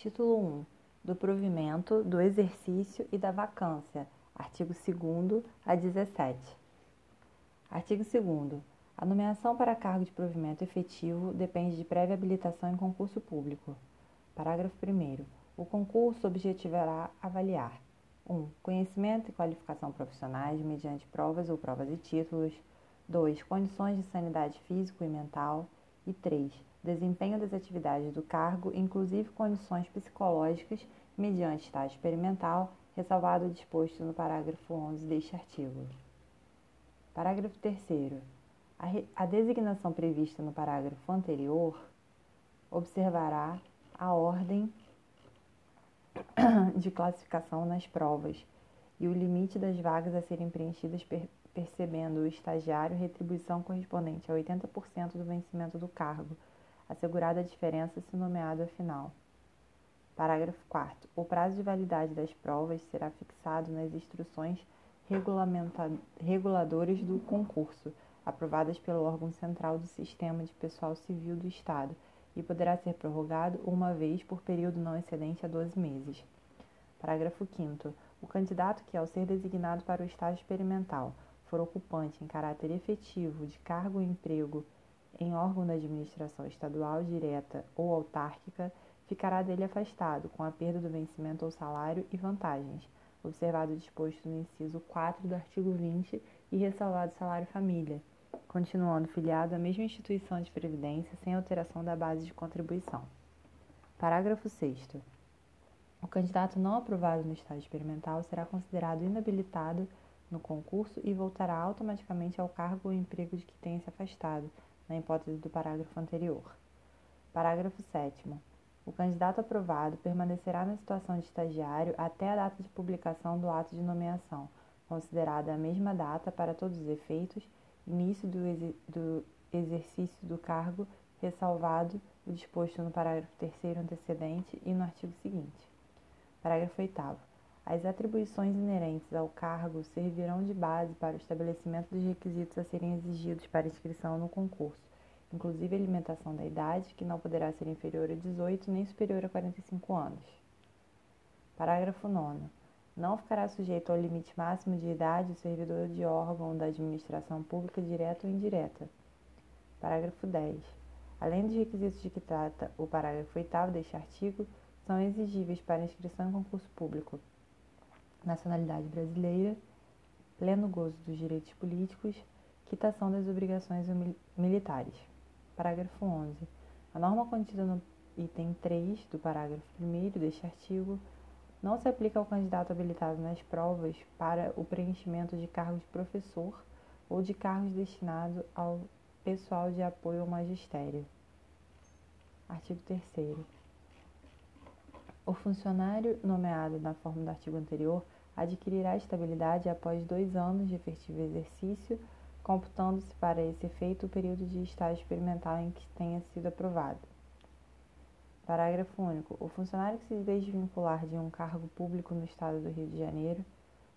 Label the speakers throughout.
Speaker 1: Título 1. Do provimento, do exercício e da vacância. Artigo 2 a 17. Artigo 2 A nomeação para cargo de provimento efetivo depende de prévia habilitação em concurso público. Parágrafo 1 O concurso objetivará avaliar 1. Conhecimento e qualificação profissionais mediante provas ou provas e títulos. 2. Condições de sanidade físico e mental. E 3 desempenho das atividades do cargo, inclusive condições psicológicas, mediante estágio experimental, ressalvado o disposto no parágrafo 11 deste artigo. Parágrafo 3. A, a designação prevista no parágrafo anterior observará a ordem de classificação nas provas e o limite das vagas a serem preenchidas per, percebendo o estagiário retribuição correspondente a 80% do vencimento do cargo assegurada a diferença se nomeado afinal. Parágrafo 4 O prazo de validade das provas será fixado nas instruções reguladoras do concurso, aprovadas pelo órgão central do Sistema de Pessoal Civil do Estado, e poderá ser prorrogado uma vez por período não excedente a 12 meses. Parágrafo 5 O candidato que, ao ser designado para o estágio experimental, for ocupante em caráter efetivo de cargo ou emprego em órgão da administração estadual direta ou autárquica, ficará dele afastado, com a perda do vencimento ou salário e vantagens, observado o disposto no inciso 4 do artigo 20 e ressalvado salário família, continuando filiado à mesma instituição de previdência sem alteração da base de contribuição. Parágrafo 6 o candidato não aprovado no estágio experimental será considerado inabilitado no concurso e voltará automaticamente ao cargo ou emprego de que tenha se afastado, na hipótese do parágrafo anterior. Parágrafo 7. O candidato aprovado permanecerá na situação de estagiário até a data de publicação do ato de nomeação, considerada a mesma data para todos os efeitos, início do, do exercício do cargo, ressalvado o disposto no parágrafo 3 antecedente e no artigo seguinte. Parágrafo 8. As atribuições inerentes ao cargo servirão de base para o estabelecimento dos requisitos a serem exigidos para inscrição no concurso, inclusive alimentação da idade, que não poderá ser inferior a 18 nem superior a 45 anos. Parágrafo 9. Não ficará sujeito ao limite máximo de idade o servidor de órgão da administração pública direta ou indireta. Parágrafo 10. Além dos requisitos de que trata o parágrafo 8 deste artigo, são exigíveis para inscrição em concurso público nacionalidade brasileira, pleno gozo dos direitos políticos, quitação das obrigações militares. Parágrafo 11. A norma contida no item 3 do parágrafo 1 deste artigo não se aplica ao candidato habilitado nas provas para o preenchimento de cargos de professor ou de cargos destinados ao pessoal de apoio ao magistério. Artigo 3 o funcionário nomeado na forma do artigo anterior adquirirá estabilidade após dois anos de efetivo exercício, computando-se para esse efeito o período de estágio experimental em que tenha sido aprovado. Parágrafo único. O funcionário que se desvincular de um cargo público no Estado do Rio de Janeiro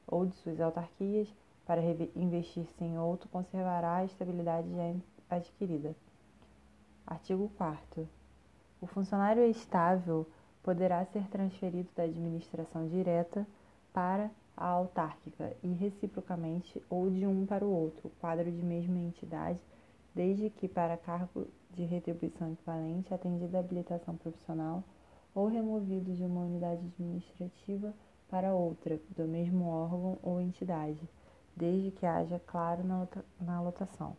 Speaker 1: ou de suas autarquias para investir-se em outro conservará a estabilidade já adquirida. Artigo 4 O funcionário estável poderá ser transferido da administração direta para a autárquica e reciprocamente ou de um para o outro, quadro de mesma entidade, desde que para cargo de retribuição equivalente atendida a habilitação profissional ou removido de uma unidade administrativa para outra, do mesmo órgão ou entidade, desde que haja claro na lotação.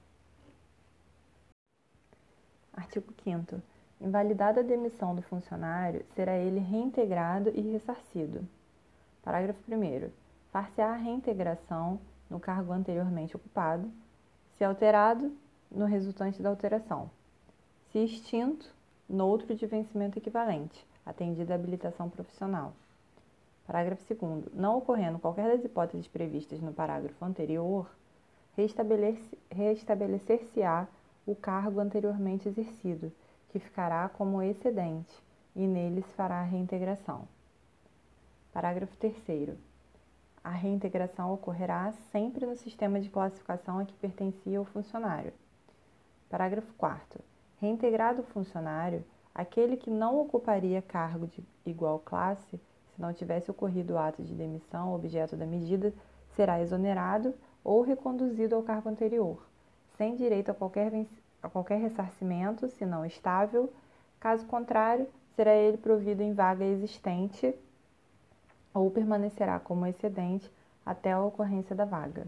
Speaker 1: Artigo 5 Invalidada a demissão do funcionário, será ele reintegrado e ressarcido. Parágrafo 1. Far-se-á a reintegração no cargo anteriormente ocupado, se alterado, no resultante da alteração, se extinto, noutro de vencimento equivalente, atendida a habilitação profissional. Parágrafo 2. Não ocorrendo qualquer das hipóteses previstas no parágrafo anterior, restabelecer-se-á o cargo anteriormente exercido que ficará como excedente, e nele se fará a reintegração. Parágrafo 3. A reintegração ocorrerá sempre no sistema de classificação a que pertencia o funcionário. Parágrafo 4. Reintegrado o funcionário, Aquele que não ocuparia cargo de igual classe, se não tivesse ocorrido o ato de demissão objeto da medida, será exonerado ou reconduzido ao cargo anterior, sem direito a qualquer, a qualquer ressarcimento, se não estável. Caso contrário, será ele provido em vaga existente ou permanecerá como excedente até a ocorrência da vaga.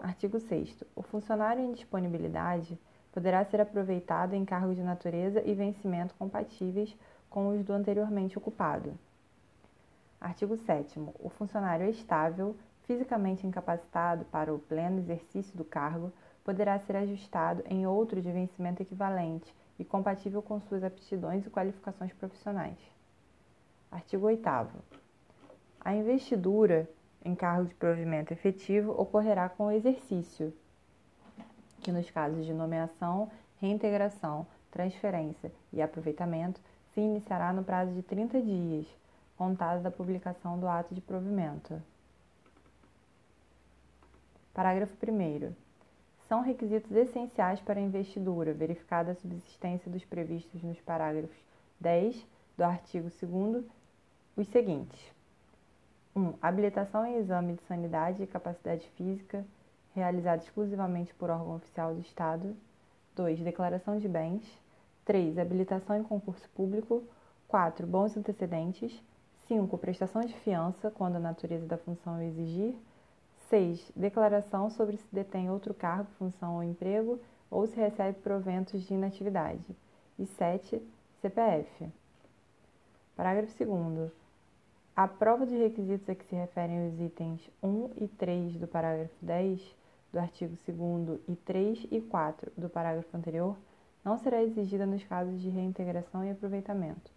Speaker 1: Artigo 6. O funcionário em disponibilidade poderá ser aproveitado em cargos de natureza e vencimento compatíveis com os do anteriormente ocupado. Artigo 7. O funcionário estável, fisicamente incapacitado para o pleno exercício do cargo, poderá ser ajustado em outro de vencimento equivalente e compatível com suas aptidões e qualificações profissionais. Artigo 8. A investidura em cargo de provimento efetivo ocorrerá com o exercício que nos casos de nomeação, reintegração, transferência e aproveitamento se iniciará no prazo de 30 dias, contado da publicação do ato de provimento. Parágrafo 1. São requisitos essenciais para a investidura, verificada a subsistência dos previstos nos parágrafos 10 do artigo 2 os seguintes: 1. Habilitação em exame de sanidade e capacidade física realizada exclusivamente por órgão oficial do Estado. 2. Declaração de bens. 3. Habilitação em concurso público. 4. Bons antecedentes. 5. Prestação de fiança, quando a natureza da função o exigir. 6. Declaração sobre se detém outro cargo, função ou emprego ou se recebe proventos de inatividade. E 7. CPF. Parágrafo 2. A prova dos requisitos a que se referem os itens 1 e 3 do parágrafo 10 do artigo 2 e 3 e 4 do parágrafo anterior não será exigida nos casos de reintegração e aproveitamento.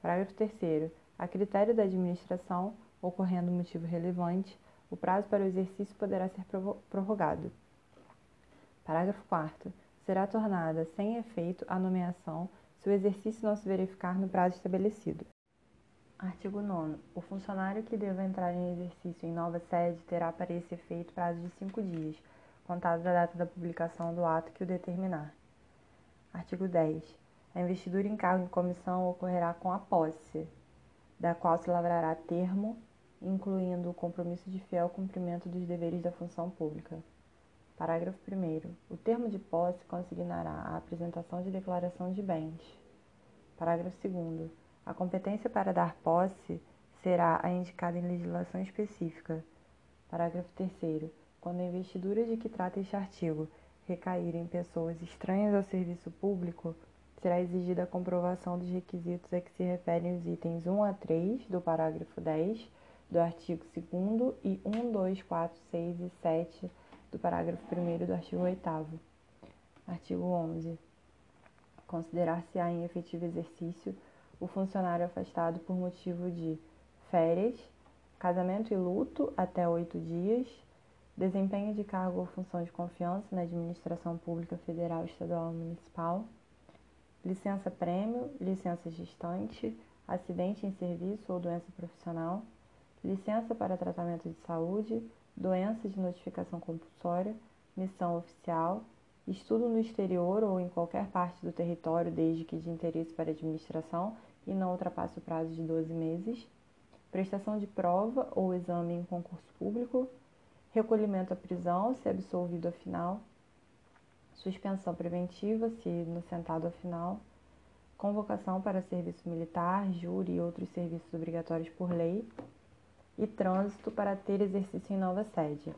Speaker 1: Parágrafo 3. A critério da administração, ocorrendo motivo relevante, o prazo para o exercício poderá ser prorrogado. Parágrafo 4. Será tornada sem efeito a nomeação se o exercício não se verificar no prazo estabelecido. Artigo 9. O funcionário que deva entrar em exercício em nova sede terá para esse efeito prazo de cinco dias, contado da data da publicação do ato que o determinar. Artigo 10. A investidura em cargo em comissão ocorrerá com a posse, da qual se lavrará termo, incluindo o compromisso de fiel cumprimento dos deveres da função pública. Parágrafo 1. O termo de posse consignará a apresentação de declaração de bens. Parágrafo 2. A competência para dar posse será a indicada em legislação específica. Parágrafo 3. Quando a investidura de que trata este artigo recair em pessoas estranhas ao serviço público, será exigida a comprovação dos requisitos a que se referem os itens 1 a 3 do parágrafo 10 do artigo 2 e 1, 2, 4, 6 e 7 do parágrafo 1 do artigo 8 Artigo 11. Considerar-se-á em efetivo exercício o funcionário afastado por motivo de férias, casamento e luto até oito dias, desempenho de cargo ou função de confiança na administração pública federal, estadual ou municipal, licença-prêmio, licença gestante, acidente em serviço ou doença profissional, licença para tratamento de saúde, doença de notificação compulsória, missão oficial, estudo no exterior ou em qualquer parte do território, desde que de interesse para a administração e não ultrapasse o prazo de 12 meses, prestação de prova ou exame em concurso público, recolhimento à prisão, se absolvido afinal, suspensão preventiva, se inocentado afinal, convocação para serviço militar, júri e outros serviços obrigatórios por lei, e trânsito para ter exercício em nova sede.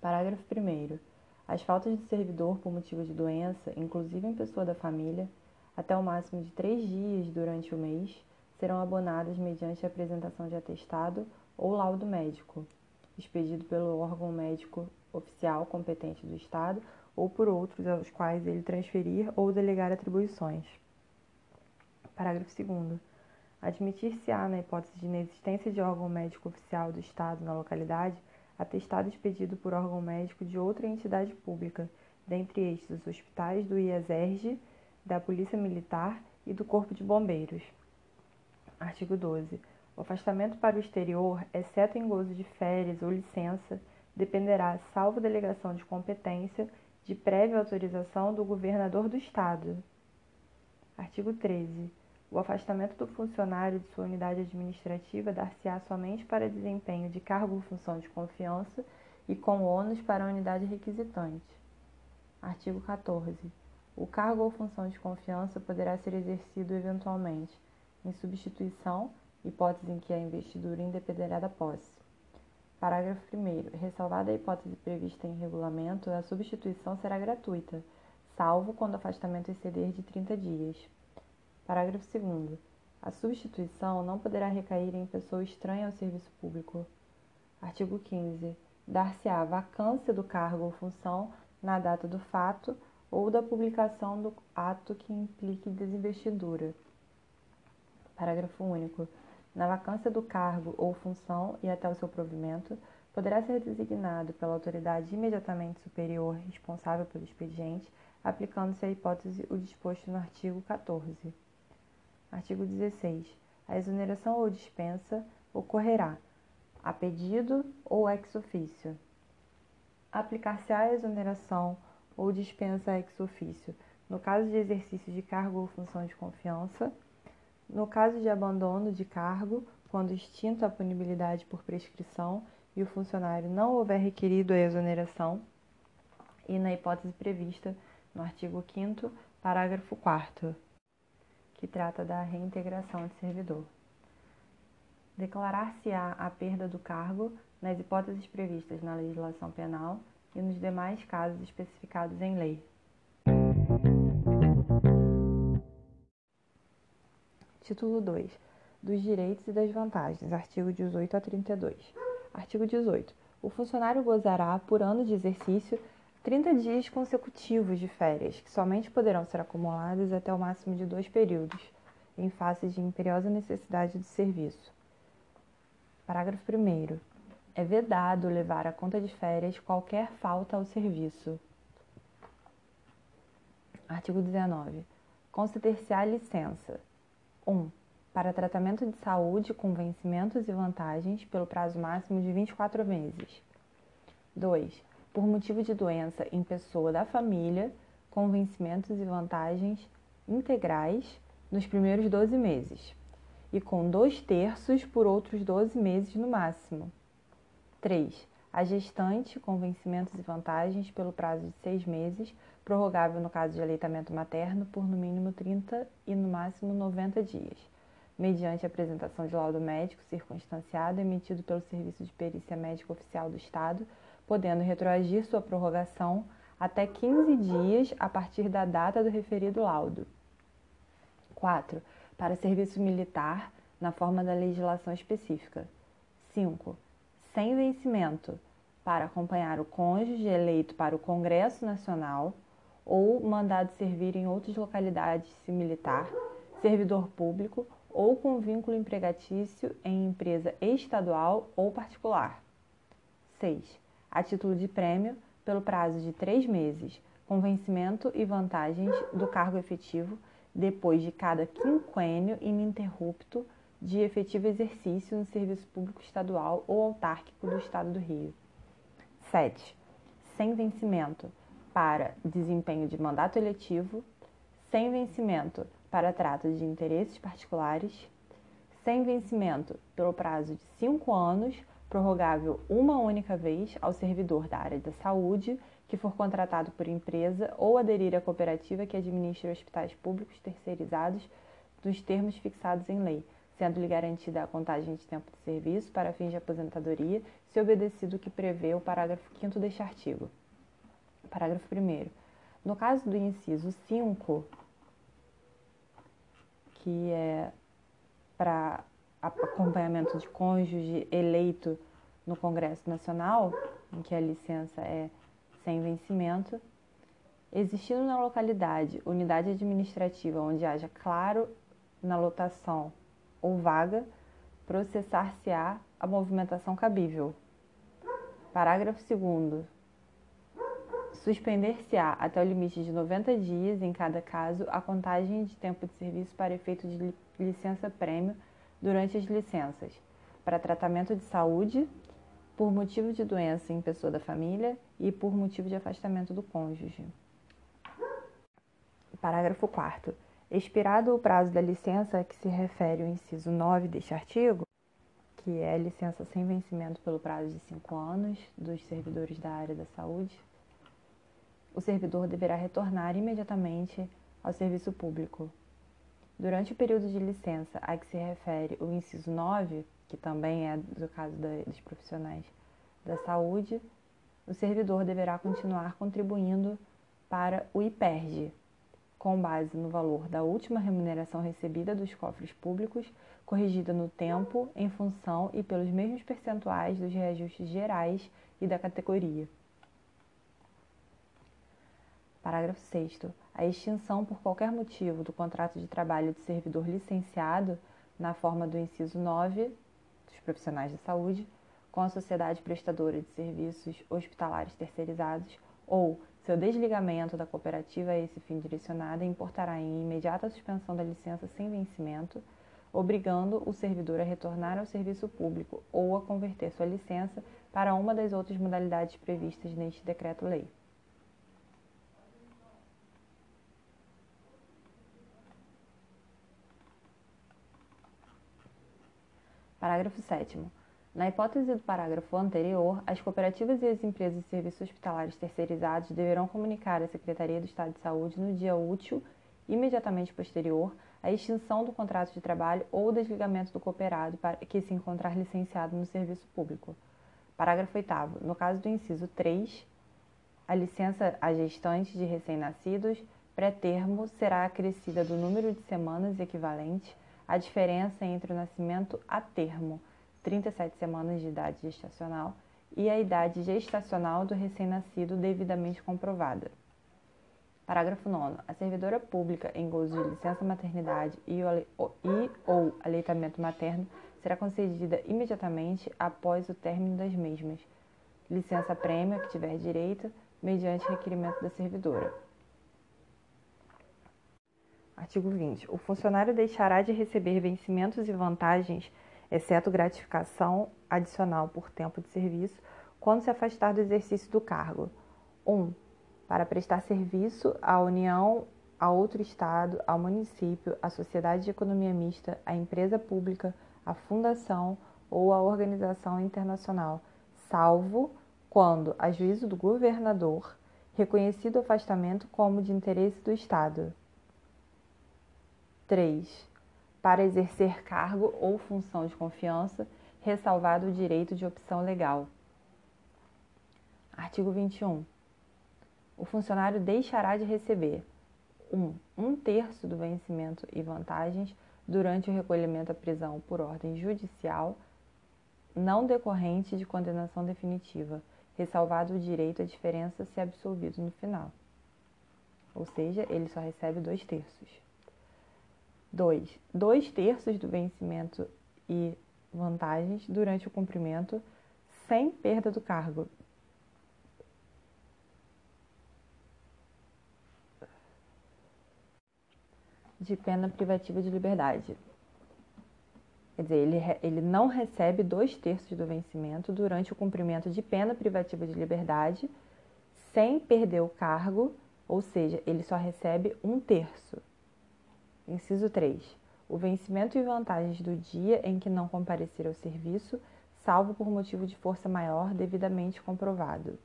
Speaker 1: Parágrafo 1. As faltas de servidor por motivo de doença, inclusive em pessoa da família, até o máximo de três dias durante o mês, serão abonadas mediante apresentação de atestado ou laudo médico, expedido pelo órgão médico oficial competente do Estado ou por outros aos quais ele transferir ou delegar atribuições. Parágrafo 2. Admitir-se-á, na hipótese de inexistência de órgão médico oficial do Estado na localidade, atestado expedido por órgão médico de outra entidade pública, dentre estes os hospitais do IESERG, da Polícia Militar e do Corpo de Bombeiros. Artigo 12. O afastamento para o exterior, exceto em gozo de férias ou licença, dependerá, salvo delegação de competência, de prévia autorização do governador do Estado. Artigo 13. O afastamento do funcionário de sua unidade administrativa dar-se-á somente para desempenho de cargo ou função de confiança e com ônus para a unidade requisitante. Artigo 14. O cargo ou função de confiança poderá ser exercido eventualmente em substituição, hipótese em que a investidura independerá da posse. Parágrafo 1. Ressalvada a hipótese prevista em regulamento, a substituição será gratuita, salvo quando o afastamento exceder de 30 dias. Parágrafo 2. A substituição não poderá recair em pessoa estranha ao serviço público. Artigo 15. Dar-se-á vacância do cargo ou função na data do fato ou da publicação do ato que implique desinvestidura. Parágrafo único. Na vacância do cargo ou função e até o seu provimento, poderá ser designado pela autoridade imediatamente superior responsável pelo expediente, aplicando-se à hipótese o disposto no artigo 14. Artigo 16. A exoneração ou dispensa ocorrerá a pedido ou ex officio. Aplicar-se-á a exoneração ou dispensa ex officio. No caso de exercício de cargo ou função de confiança. No caso de abandono de cargo, quando extinta a punibilidade por prescrição e o funcionário não houver requerido a exoneração, e na hipótese prevista no artigo 5, parágrafo 4, que trata da reintegração de servidor. Declarar-se-á a perda do cargo nas hipóteses previstas na legislação penal e nos demais casos especificados em lei. Título 2. Dos direitos e das vantagens. Artigo 18 a 32. Artigo 18. O funcionário gozará, por ano de exercício, 30 dias consecutivos de férias, que somente poderão ser acumulados até o máximo de dois períodos, em face de imperiosa necessidade de serviço. Parágrafo 1. É vedado levar à conta de férias qualquer falta ao serviço. Artigo 19. Conceder-se-á licença 1. Para tratamento de saúde com vencimentos e vantagens pelo prazo máximo de 24 meses. 2. Por motivo de doença em pessoa da família, com vencimentos e vantagens integrais nos primeiros 12 meses, e com dois terços por outros 12 meses no máximo. 3. A gestante com vencimentos e vantagens pelo prazo de seis meses, prorrogável no caso de aleitamento materno por no mínimo 30 e no máximo 90 dias, mediante apresentação de laudo médico circunstanciado emitido pelo Serviço de Perícia Médica Oficial do Estado, podendo retroagir sua prorrogação até 15 dias a partir da data do referido laudo. 4. Para serviço militar, na forma da legislação específica. 5. Sem vencimento, para acompanhar o cônjuge eleito para o Congresso Nacional ou mandado servir em outras localidades se militar, servidor público ou com vínculo empregatício em empresa estadual ou particular. 6. A título de prêmio, pelo prazo de três meses, com vencimento e vantagens do cargo efetivo depois de cada quinquênio ininterrupto de efetivo exercício no serviço público estadual ou autárquico do Estado do Rio. 7. Sem vencimento, para desempenho de mandato eletivo, sem vencimento para trato de interesses particulares, sem vencimento pelo prazo de cinco anos, prorrogável uma única vez ao servidor da área da saúde que for contratado por empresa ou aderir à cooperativa que administre hospitais públicos terceirizados nos termos fixados em lei, sendo-lhe garantida a contagem de tempo de serviço para fins de aposentadoria, se obedecido o que prevê o parágrafo 5 deste artigo. Parágrafo 1. No caso do inciso 5, que é para acompanhamento de cônjuge eleito no Congresso Nacional, em que a licença é sem vencimento, existindo na localidade unidade administrativa onde haja claro na lotação ou vaga, processar-se-á a movimentação cabível. Parágrafo 2 Suspender-se-á até o limite de 90 dias, em cada caso, a contagem de tempo de serviço para efeito de licença-prêmio durante as licenças, para tratamento de saúde, por motivo de doença em pessoa da família e por motivo de afastamento do cônjuge. Parágrafo 4. Expirado o prazo da licença a que se refere o inciso 9 deste artigo, que é licença sem vencimento pelo prazo de cinco anos dos servidores da área da saúde, o servidor deverá retornar imediatamente ao serviço público. Durante o período de licença a que se refere o inciso 9, que também é do caso da, dos profissionais da saúde, o servidor deverá continuar contribuindo para o IPERG, com base no valor da última remuneração recebida dos cofres públicos, corrigida no tempo, em função e pelos mesmos percentuais dos reajustes gerais e da categoria. Parágrafo 6. A extinção por qualquer motivo do contrato de trabalho de servidor licenciado, na forma do inciso 9 dos profissionais de saúde, com a sociedade prestadora de serviços hospitalares terceirizados ou seu desligamento da cooperativa a esse fim direcionada importará em imediata suspensão da licença sem vencimento, obrigando o servidor a retornar ao serviço público ou a converter sua licença para uma das outras modalidades previstas neste decreto-lei. Parágrafo 7 na hipótese do parágrafo anterior, as cooperativas e as empresas de serviços hospitalares terceirizados deverão comunicar à Secretaria do Estado de Saúde no dia útil imediatamente posterior à extinção do contrato de trabalho ou desligamento do cooperado que se encontrar licenciado no serviço público. Parágrafo 8 No caso do inciso 3, a licença a gestantes de recém-nascidos pré-termo será acrescida do número de semanas equivalente à diferença entre o nascimento a termo 37 semanas de idade gestacional e a idade gestacional do recém-nascido devidamente comprovada. Parágrafo 9. A servidora pública em gozo de licença maternidade e, ou aleitamento materno será concedida imediatamente após o término das mesmas. Licença prêmio que tiver direito, mediante requerimento da servidora. Artigo 20. O funcionário deixará de receber vencimentos e vantagens exceto gratificação adicional por tempo de serviço, quando se afastar do exercício do cargo. 1. Um, para prestar serviço à União, a outro Estado, ao município, à sociedade de economia mista, à empresa pública, à fundação ou à organização internacional, salvo quando, a juízo do governador, reconhecido o afastamento como de interesse do Estado. 3 para exercer cargo ou função de confiança, ressalvado o direito de opção legal. Artigo 21. O funcionário deixará de receber 1. Um, um terço do vencimento e vantagens durante o recolhimento à prisão por ordem judicial não decorrente de condenação definitiva, ressalvado o direito à diferença se absolvido no final. Ou seja, ele só recebe dois terços. 2. Dois terços do vencimento e vantagens durante o cumprimento sem perda do cargo. De pena privativa de liberdade. Quer dizer, ele, ele não recebe dois terços do vencimento durante o cumprimento de pena privativa de liberdade sem perder o cargo, ou seja, ele só recebe um terço. Inciso 3. O vencimento e vantagens do dia em que não comparecer ao serviço, salvo por motivo de força maior devidamente comprovado.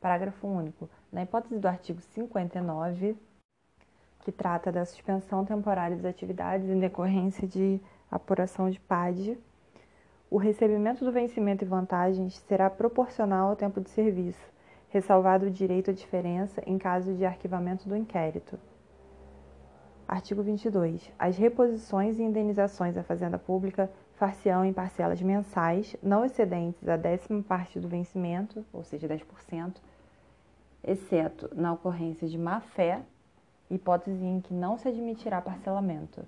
Speaker 1: Parágrafo único. Na hipótese do artigo 59, que trata da suspensão temporária das atividades em decorrência de apuração de PAD, o recebimento do vencimento e vantagens será proporcional ao tempo de serviço, ressalvado o direito à diferença em caso de arquivamento do inquérito. Artigo 22. As reposições e indenizações à Fazenda Pública far-se-ão em parcelas mensais, não excedentes a décima parte do vencimento, ou seja, 10%, exceto na ocorrência de má-fé, hipótese em que não se admitirá parcelamento.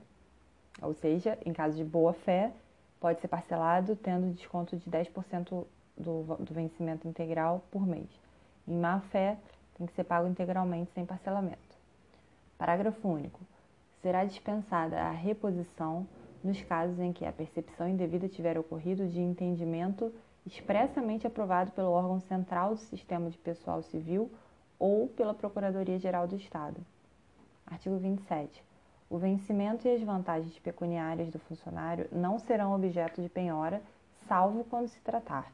Speaker 1: Ou seja, em caso de boa-fé, pode ser parcelado tendo desconto de 10% do, do vencimento integral por mês. Em má-fé, tem que ser pago integralmente sem parcelamento. Parágrafo único será dispensada a reposição nos casos em que a percepção indevida tiver ocorrido de entendimento expressamente aprovado pelo órgão central do sistema de pessoal civil ou pela Procuradoria-Geral do Estado. Artigo 27. O vencimento e as vantagens pecuniárias do funcionário não serão objeto de penhora, salvo quando se tratar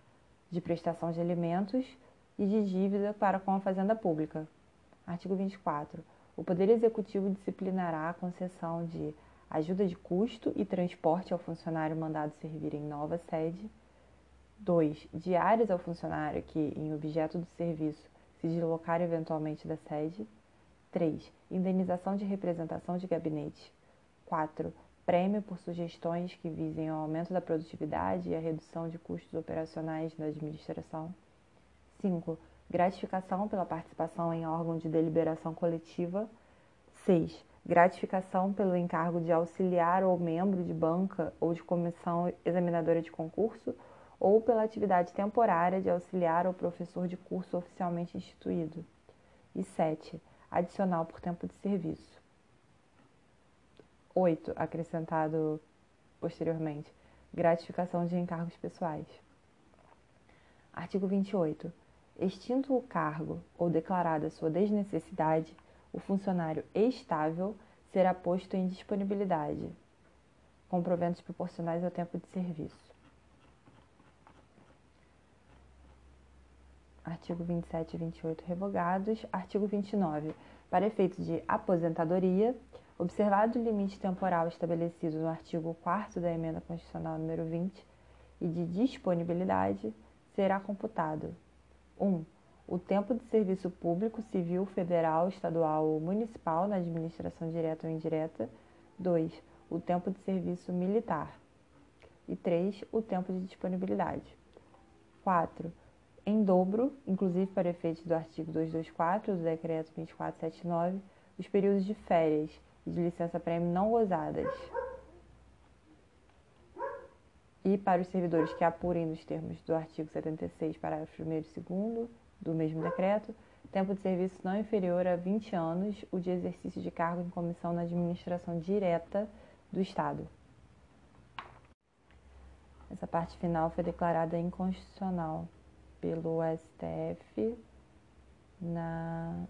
Speaker 1: de prestação de alimentos e de dívida para com a Fazenda Pública. Artigo 24. O Poder Executivo disciplinará a concessão de ajuda de custo e transporte ao funcionário mandado servir em nova sede. 2. Diárias ao funcionário que, em objeto do serviço, se deslocar eventualmente da sede. 3. Indenização de representação de gabinete. 4. Prêmio por sugestões que visem ao aumento da produtividade e a redução de custos operacionais da administração. 5. Gratificação pela participação em órgão de deliberação coletiva. 6. Gratificação pelo encargo de auxiliar ou membro de banca ou de comissão examinadora de concurso ou pela atividade temporária de auxiliar ou professor de curso oficialmente instituído. E 7 adicional por tempo de serviço. 8. Acrescentado posteriormente, gratificação de encargos pessoais. Artigo 28. Extinto o cargo ou declarada sua desnecessidade, o funcionário estável será posto em disponibilidade, com proventos proporcionais ao tempo de serviço. artigo 27 e 28 revogados. Artigo 29. Para efeitos de aposentadoria, observado o limite temporal estabelecido no artigo 4 da Emenda Constitucional número 20 e de disponibilidade, será computado 1. Um, o tempo de serviço público, civil, federal, estadual ou municipal na administração direta ou indireta. 2. O tempo de serviço militar. E 3. O tempo de disponibilidade. 4 em dobro, inclusive para efeitos do artigo 224 do Decreto 2479, os períodos de férias e de licença-prêmio não gozadas. E para os servidores que apurem nos termos do artigo 76, parágrafo 1 e 2 do mesmo decreto, tempo de serviço não inferior a 20 anos, o de exercício de cargo em comissão na administração direta do Estado. Essa parte final foi declarada inconstitucional pelo STF na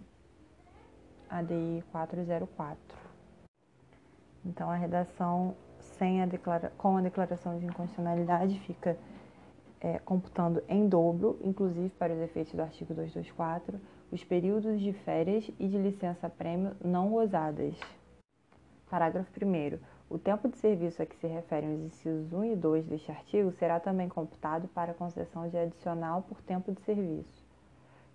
Speaker 1: ADI 404. Então, a redação sem a declara com a declaração de inconstitucionalidade fica é, computando em dobro, inclusive para os efeitos do artigo 224, os períodos de férias e de licença-prêmio não gozadas. Parágrafo 1. O tempo de serviço a que se referem os incisos 1 e 2 deste artigo será também computado para concessão de adicional por tempo de serviço.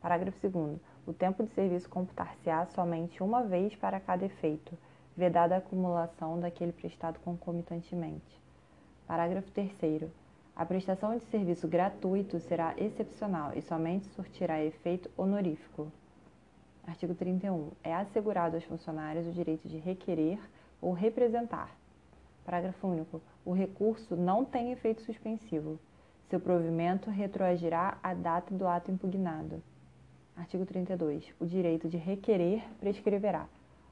Speaker 1: Parágrafo 2. O tempo de serviço computar-se-á somente uma vez para cada efeito, vedada a acumulação daquele prestado concomitantemente. Parágrafo 3. A prestação de serviço gratuito será excepcional e somente surtirá efeito honorífico. Artigo 31. É assegurado aos funcionários o direito de requerer ou representar Parágrafo único. O recurso não tem efeito suspensivo. Seu provimento retroagirá à data do ato impugnado. Artigo 32. O direito de requerer prescreverá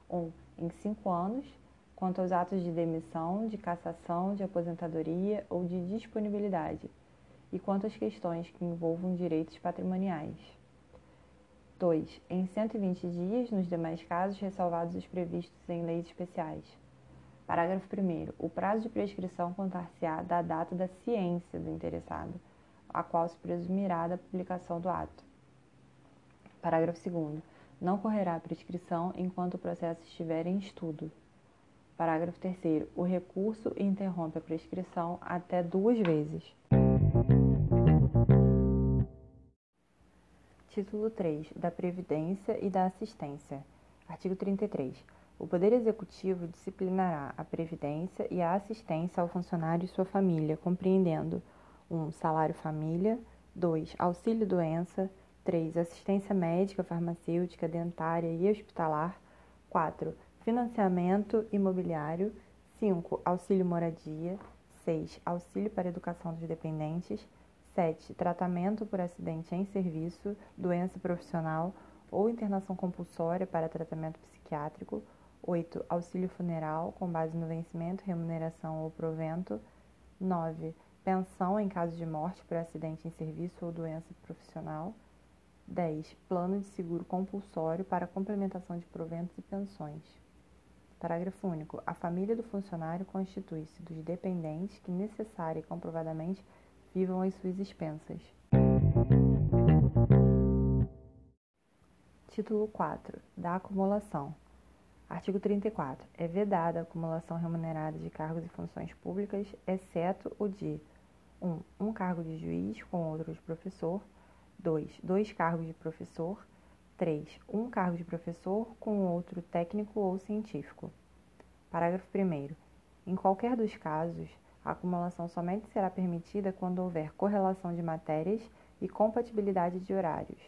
Speaker 1: 1. Um, em cinco anos, quanto aos atos de demissão, de cassação, de aposentadoria ou de disponibilidade, e quanto às questões que envolvam direitos patrimoniais. 2. Em 120 dias, nos demais casos, ressalvados os previstos em leis especiais. Parágrafo 1. O prazo de prescrição contar-se-á da data da ciência do interessado, a qual se presumirá da publicação do ato. Parágrafo 2. Não correrá a prescrição enquanto o processo estiver em estudo. Parágrafo 3. O recurso interrompe a prescrição até duas vezes. Título 3. Da Previdência e da Assistência. Artigo 33. O Poder Executivo disciplinará a previdência e a assistência ao funcionário e sua família, compreendendo 1. Um, salário família, 2. Auxílio doença, 3. Assistência médica, farmacêutica, dentária e hospitalar, 4. Financiamento imobiliário, 5. Auxílio moradia, 6. Auxílio para educação dos dependentes, 7. Tratamento por acidente em serviço, doença profissional ou internação compulsória para tratamento psiquiátrico, 8. Auxílio funeral, com base no vencimento, remuneração ou provento. 9. Pensão em caso de morte por acidente em serviço ou doença profissional. 10. Plano de seguro compulsório para complementação de proventos e pensões. Parágrafo único. A família do funcionário constitui-se dos dependentes que necessária e comprovadamente vivam às suas expensas. Título 4. Da acumulação. Artigo 34. É vedada a acumulação remunerada de cargos e funções públicas, exceto o de 1. Um, um cargo de juiz com outro de professor. 2. Dois cargos de professor. 3. Um cargo de professor com outro técnico ou científico. Parágrafo 1. Em qualquer dos casos, a acumulação somente será permitida quando houver correlação de matérias e compatibilidade de horários.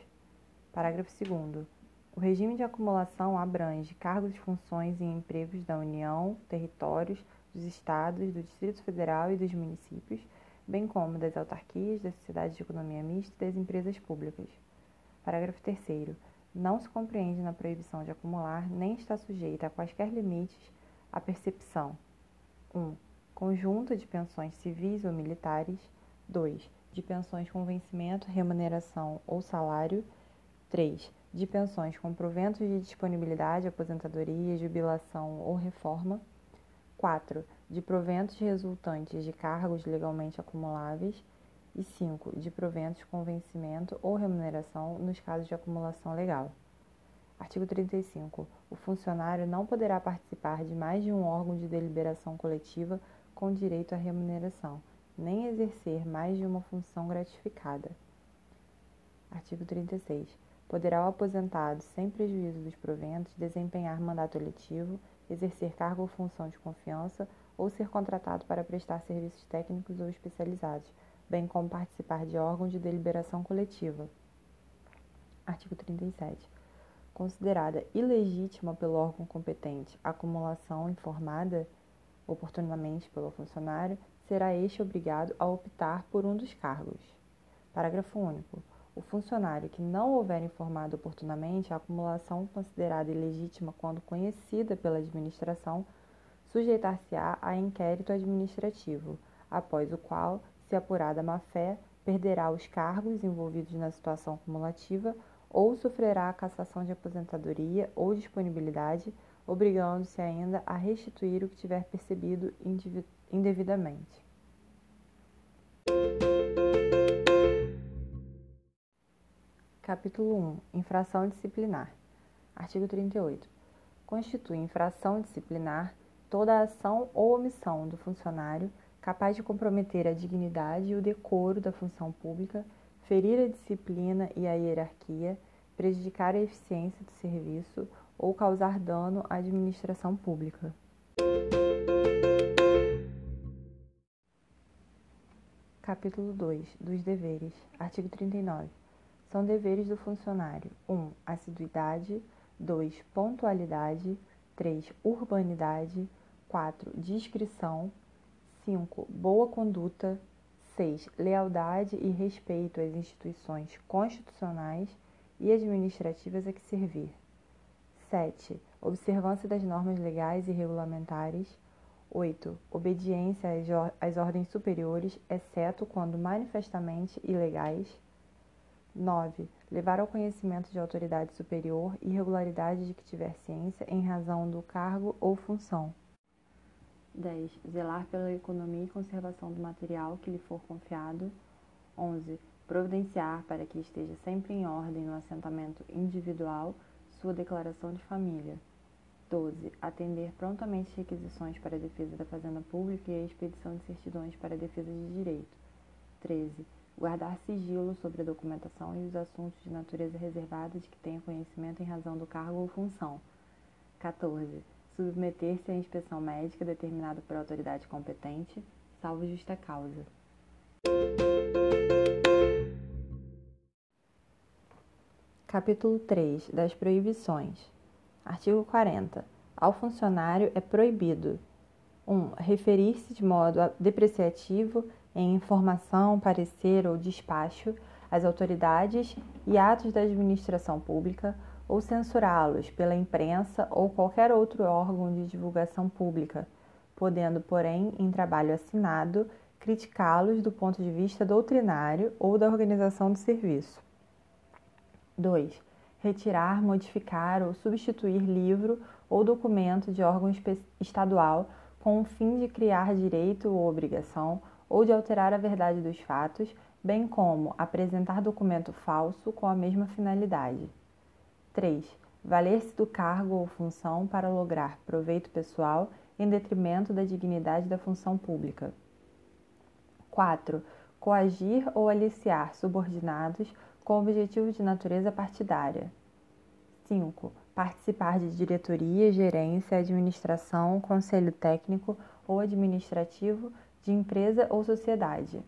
Speaker 1: Parágrafo 2. O regime de acumulação abrange cargos, funções e empregos da União, territórios, dos Estados, do Distrito Federal e dos municípios, bem como das autarquias, das sociedades de economia mista e das empresas públicas. Parágrafo 3 não se compreende na proibição de acumular, nem está sujeita a quaisquer limites a percepção 1. Um, conjunto de pensões civis ou militares 2. De pensões com vencimento, remuneração ou salário 3. De pensões com proventos de disponibilidade, aposentadoria, jubilação ou reforma 4. De proventos resultantes de cargos legalmente acumuláveis e 5. De proventos com vencimento ou remuneração nos casos de acumulação legal. Artigo 35. O funcionário não poderá participar de mais de um órgão de deliberação coletiva com direito à remuneração, nem exercer mais de uma função gratificada. Artigo 36. Poderá o aposentado, sem prejuízo dos proventos, desempenhar mandato eletivo, exercer cargo ou função de confiança ou ser contratado para prestar serviços técnicos ou especializados bem como participar de órgãos de deliberação coletiva. Artigo 37. Considerada ilegítima pelo órgão competente a acumulação informada oportunamente pelo funcionário, será este obrigado a optar por um dos cargos. Parágrafo único. O funcionário que não houver informado oportunamente a acumulação considerada ilegítima quando conhecida pela administração, sujeitar-se-á a inquérito administrativo, após o qual se apurada má-fé, perderá os cargos envolvidos na situação cumulativa ou sofrerá a cassação de aposentadoria ou disponibilidade, obrigando-se ainda a restituir o que tiver percebido indevidamente. Capítulo 1 Infração disciplinar. Artigo 38. Constitui infração disciplinar toda ação ou omissão do funcionário capaz de comprometer a dignidade e o decoro da função pública, ferir a disciplina e a hierarquia, prejudicar a eficiência do serviço ou causar dano à administração pública. Capítulo 2 dos deveres. Artigo 39. São deveres do funcionário: 1. Um, assiduidade, 2. pontualidade, 3. urbanidade, 4. discrição, 5. Boa conduta. 6. Lealdade e respeito às instituições constitucionais e administrativas a que servir. 7. Observância das normas legais e regulamentares. 8. Obediência às ordens superiores, exceto quando manifestamente ilegais. 9. Levar ao conhecimento de autoridade superior irregularidade de que tiver ciência em razão do cargo ou função. 10. Zelar pela economia e conservação do material que lhe for confiado. 11. Providenciar para que esteja sempre em ordem no assentamento individual sua declaração de família. 12. Atender prontamente requisições para a defesa da fazenda pública e a expedição de certidões para a defesa de direito. 13. Guardar sigilo sobre a documentação e os assuntos de natureza reservada de que tenha conhecimento em razão do cargo ou função. 14 submeter-se à inspeção médica determinada por autoridade competente, salvo justa causa. Capítulo 3 das proibições. Artigo 40. Ao funcionário é proibido 1. Um, referir-se de modo depreciativo em informação, parecer ou despacho às autoridades e atos da administração pública ou censurá-los pela imprensa ou qualquer outro órgão de divulgação pública, podendo, porém, em trabalho assinado, criticá-los do ponto de vista doutrinário ou da organização do serviço. 2. Retirar, modificar ou substituir livro ou documento de órgão estadual com o fim de criar direito ou obrigação ou de alterar a verdade dos fatos, bem como apresentar documento falso com a mesma finalidade. 3. Valer-se do cargo ou função para lograr proveito pessoal em detrimento da dignidade da função pública. 4. Coagir ou aliciar subordinados com objetivo de natureza partidária. 5. Participar de diretoria, gerência, administração, conselho técnico ou administrativo de empresa ou sociedade.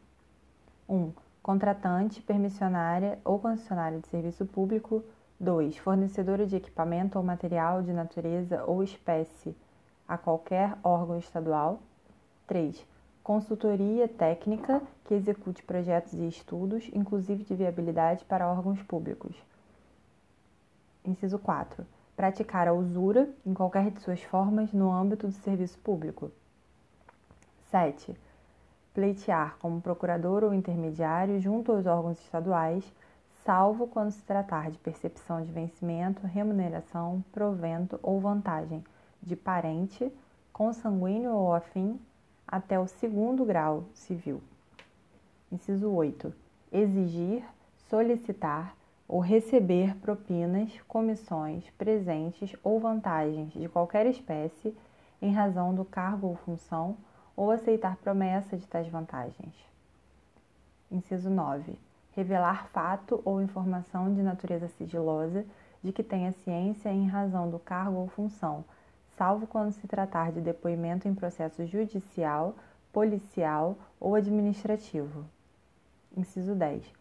Speaker 1: 1. Contratante, permissionária ou concessionária de serviço público. 2. Fornecedora de equipamento ou material de natureza ou espécie a qualquer órgão estadual. 3. Consultoria técnica que execute projetos e estudos, inclusive de viabilidade para órgãos públicos. Inciso 4. Praticar a usura, em qualquer de suas formas, no âmbito do serviço público. 7 pleitear como procurador ou intermediário junto aos órgãos estaduais, salvo quando se tratar de percepção de vencimento, remuneração, provento ou vantagem de parente, consanguíneo ou afim, até o segundo grau civil. Inciso 8. Exigir, solicitar ou receber propinas, comissões, presentes ou vantagens de qualquer espécie em razão do cargo ou função ou aceitar promessa de tais vantagens. Inciso 9. Revelar fato ou informação de natureza sigilosa de que tenha ciência em razão do cargo ou função, salvo quando se tratar de depoimento em processo judicial, policial ou administrativo. Inciso 10.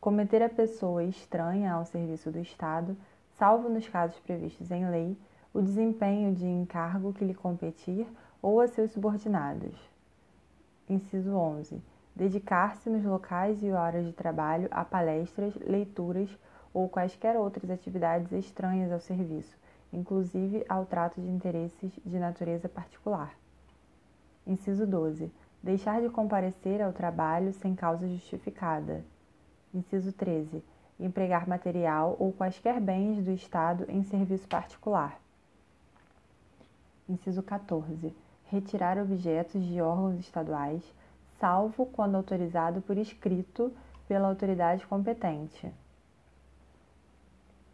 Speaker 1: Cometer a pessoa estranha ao serviço do Estado, salvo nos casos previstos em lei, o desempenho de encargo que lhe competir ou a seus subordinados. Inciso 11. Dedicar-se nos locais e horas de trabalho a palestras, leituras ou quaisquer outras atividades estranhas ao serviço, inclusive ao trato de interesses de natureza particular. Inciso 12. Deixar de comparecer ao trabalho sem causa justificada. Inciso 13. Empregar material ou quaisquer bens do Estado em serviço particular. Inciso 14 retirar objetos de órgãos estaduais, salvo quando autorizado por escrito pela autoridade competente.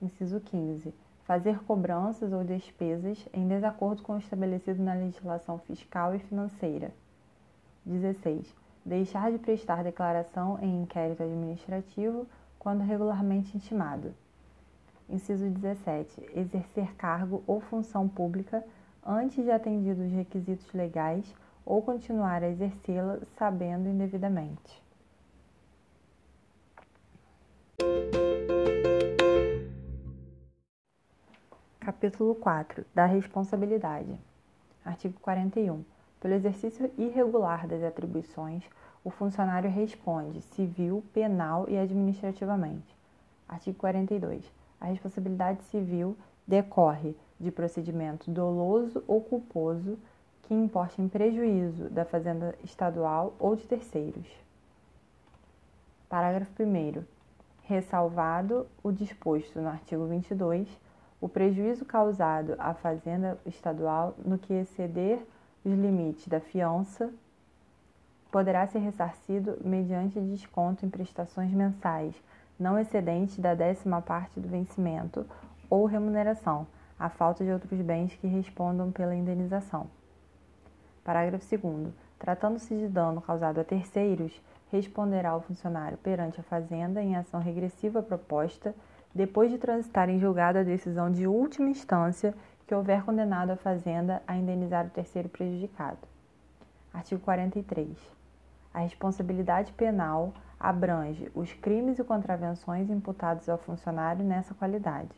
Speaker 1: Inciso 15. Fazer cobranças ou despesas em desacordo com o estabelecido na legislação fiscal e financeira. 16. Deixar de prestar declaração em inquérito administrativo quando regularmente intimado. Inciso 17. Exercer cargo ou função pública antes de atendidos os requisitos legais ou continuar a exercê-la sabendo indevidamente. Capítulo 4 da responsabilidade. Artigo 41. Pelo exercício irregular das atribuições, o funcionário responde civil, penal e administrativamente. Artigo 42. A responsabilidade civil decorre de procedimento doloso ou culposo que importe em prejuízo da fazenda estadual ou de terceiros. Parágrafo 1. Ressalvado o disposto no artigo 22, o prejuízo causado à fazenda estadual no que exceder os limites da fiança poderá ser ressarcido mediante desconto em prestações mensais não excedentes da décima parte do vencimento ou remuneração a falta de outros bens que respondam pela indenização. Parágrafo 2. Tratando-se de dano causado a terceiros, responderá o funcionário perante a Fazenda em ação regressiva proposta, depois de transitar em julgado a decisão de última instância que houver condenado a Fazenda a indenizar o terceiro prejudicado. Artigo 43. A responsabilidade penal abrange os crimes e contravenções imputados ao funcionário nessa qualidade.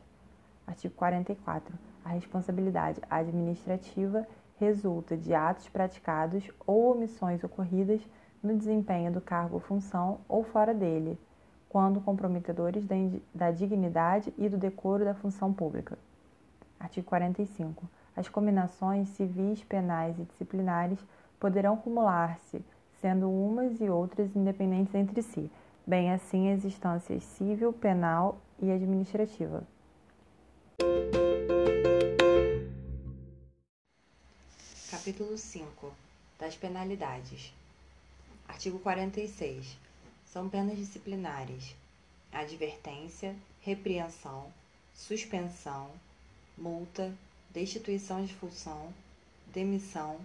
Speaker 1: Artigo 44. A responsabilidade administrativa resulta de atos praticados ou omissões ocorridas no desempenho do cargo ou função ou fora dele, quando comprometedores da dignidade e do decoro da função pública. Artigo 45. As combinações civis, penais e disciplinares poderão cumular-se, sendo umas e outras independentes entre si, bem assim as instâncias civil, penal e administrativa. Capítulo 5 das penalidades. Artigo 46. São penas disciplinares: advertência, repreensão, suspensão, multa, destituição de função, demissão,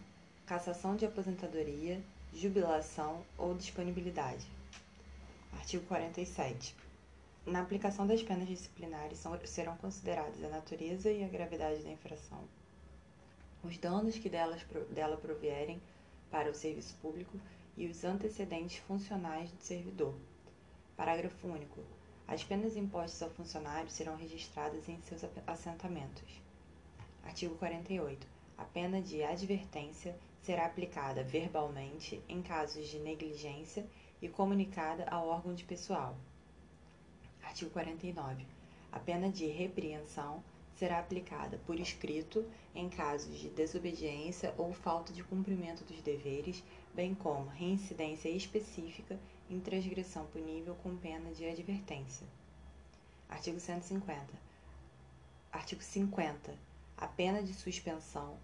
Speaker 1: cassação de aposentadoria, jubilação ou disponibilidade. Artigo 47. Na aplicação das penas disciplinares serão consideradas a natureza e a gravidade da infração, os danos que delas, dela provierem para o serviço público e os antecedentes funcionais do servidor. Parágrafo único. As penas impostas ao funcionário serão registradas em seus assentamentos. Artigo 48. A pena de advertência será aplicada verbalmente em casos de negligência e comunicada ao órgão de pessoal. Artigo 49. A pena de repreensão será aplicada por escrito em casos de desobediência ou falta de cumprimento dos deveres, bem como reincidência específica em transgressão punível com pena de advertência. Artigo 150. Artigo 50. A pena de suspensão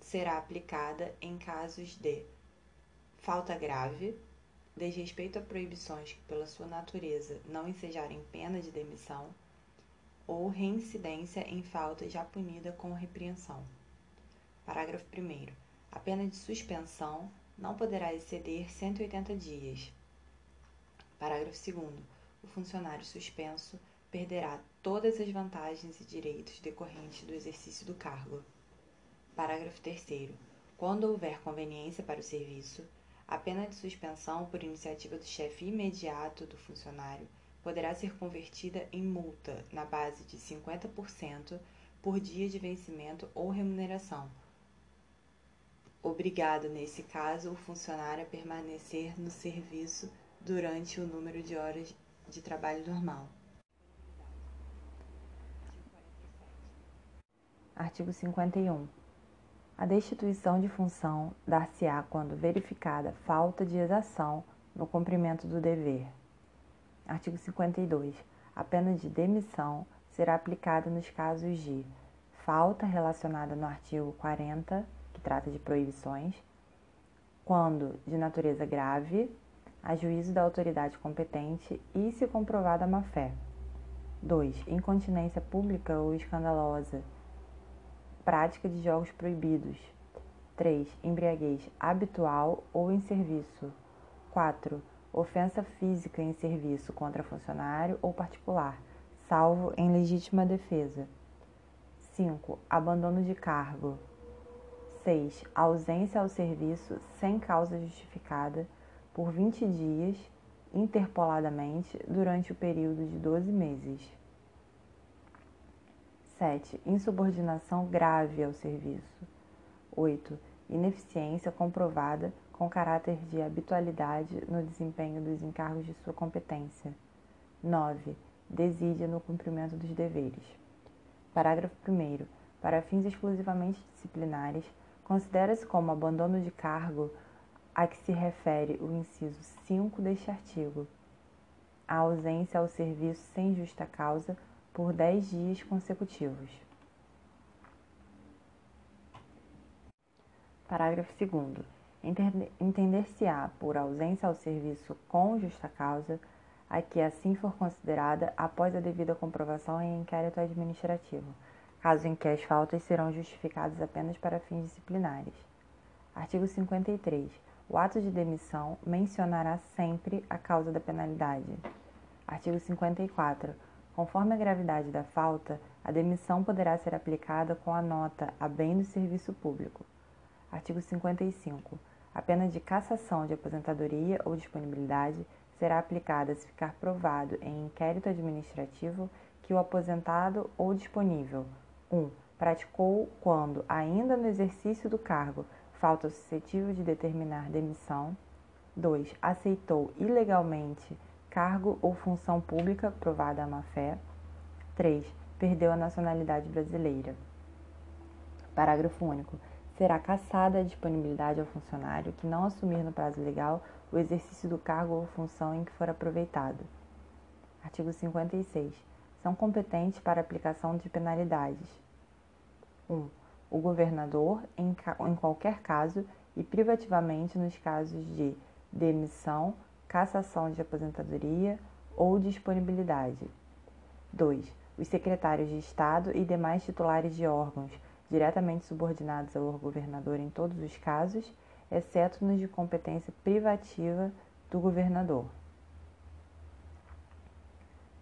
Speaker 1: será aplicada em casos de falta grave, desrespeito a proibições que, pela sua natureza, não ensejarem pena de demissão, ou reincidência em falta já punida com repreensão. Parágrafo 1. A pena de suspensão não poderá exceder 180 dias. Parágrafo 2. O funcionário suspenso perderá todas as vantagens e direitos decorrentes do exercício do cargo. Parágrafo 3. Quando houver conveniência para o serviço, a pena de suspensão por iniciativa do chefe imediato do funcionário poderá ser convertida em multa na base de 50% por dia de vencimento ou remuneração. Obrigado, nesse caso, o funcionário a permanecer no serviço durante o número de horas de trabalho normal. Artigo 51. A destituição de função dar-se-á quando verificada falta de exação no cumprimento do dever. Artigo 52. A pena de demissão será aplicada nos casos de falta relacionada no artigo 40, que trata de proibições, quando de natureza grave, a juízo da autoridade competente e se comprovada má-fé. 2. Incontinência pública ou escandalosa. Prática de jogos proibidos. 3. Embriaguez habitual ou em serviço. 4. Ofensa física em serviço contra funcionário ou particular, salvo em legítima defesa. 5. Abandono de cargo. 6. Ausência ao serviço sem causa justificada por 20 dias, interpoladamente, durante o período de 12 meses. 7. Insubordinação grave ao serviço. 8. Ineficiência comprovada com caráter de habitualidade no desempenho dos encargos de sua competência. 9. Desídia no cumprimento dos deveres. Parágrafo 1. Para fins exclusivamente disciplinares, considera-se como abandono de cargo a que se refere o inciso 5 deste artigo. A ausência ao serviço sem justa causa por 10 dias consecutivos. Parágrafo 2. Entender-se-á por ausência ao serviço com justa causa a que assim for considerada após a devida comprovação em inquérito administrativo, caso em que as faltas serão justificadas apenas para fins disciplinares. Artigo 53. O ato de demissão mencionará sempre a causa da penalidade. Artigo 54. Conforme a gravidade da falta, a demissão poderá ser aplicada com a nota a bem do serviço público. Artigo 55. A pena de cassação de aposentadoria ou disponibilidade será aplicada se ficar provado em inquérito administrativo que o aposentado ou disponível 1. Um, praticou quando, ainda no exercício do cargo, falta suscetível de determinar demissão. 2. Aceitou ilegalmente cargo ou função pública provada à má-fé. 3. Perdeu a nacionalidade brasileira. Parágrafo único. Será cassada a disponibilidade ao funcionário que não assumir no prazo legal o exercício do cargo ou função em que for aproveitado. Artigo 56. São competentes para aplicação de penalidades. 1. o governador em, em qualquer caso e privativamente nos casos de demissão, cassação de aposentadoria ou disponibilidade. 2. Os secretários de Estado e demais titulares de órgãos diretamente subordinados ao governador em todos os casos, exceto nos de competência privativa do governador.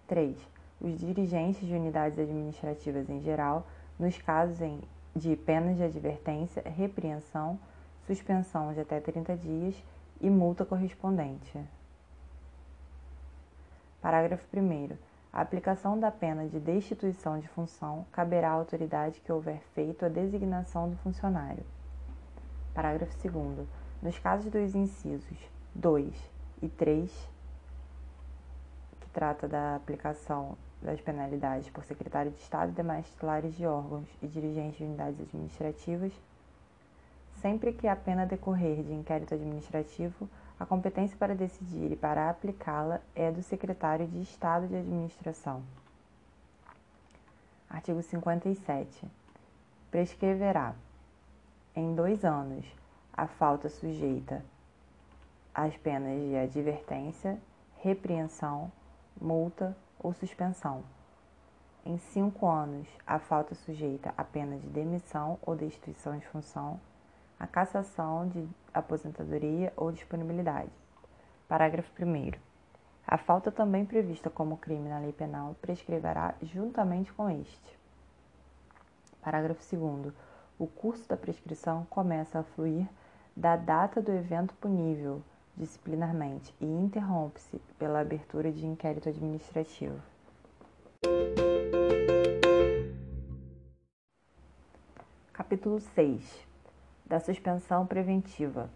Speaker 1: 3. Os dirigentes de unidades administrativas em geral, nos casos de penas de advertência, repreensão, suspensão de até 30 dias e multa correspondente. Parágrafo 1. A aplicação da pena de destituição de função caberá à autoridade que houver feito a designação do funcionário. Parágrafo 2. Nos casos dos incisos 2 e 3, que trata da aplicação das penalidades por secretário de Estado e demais titulares de órgãos e dirigentes de unidades administrativas, sempre que a pena decorrer de inquérito administrativo, a competência para decidir e para aplicá-la é do secretário de Estado de Administração. Artigo 57. Prescreverá, em dois anos, a falta sujeita às penas de advertência, repreensão, multa ou suspensão. Em cinco anos, a falta sujeita à pena de demissão ou destituição de função a cassação de aposentadoria ou disponibilidade. Parágrafo 1. A falta também prevista como crime na lei penal prescreverá juntamente com este. Parágrafo 2. O curso da prescrição começa a fluir da data do evento punível disciplinarmente e interrompe-se pela abertura de inquérito administrativo. Capítulo 6 da suspensão preventiva.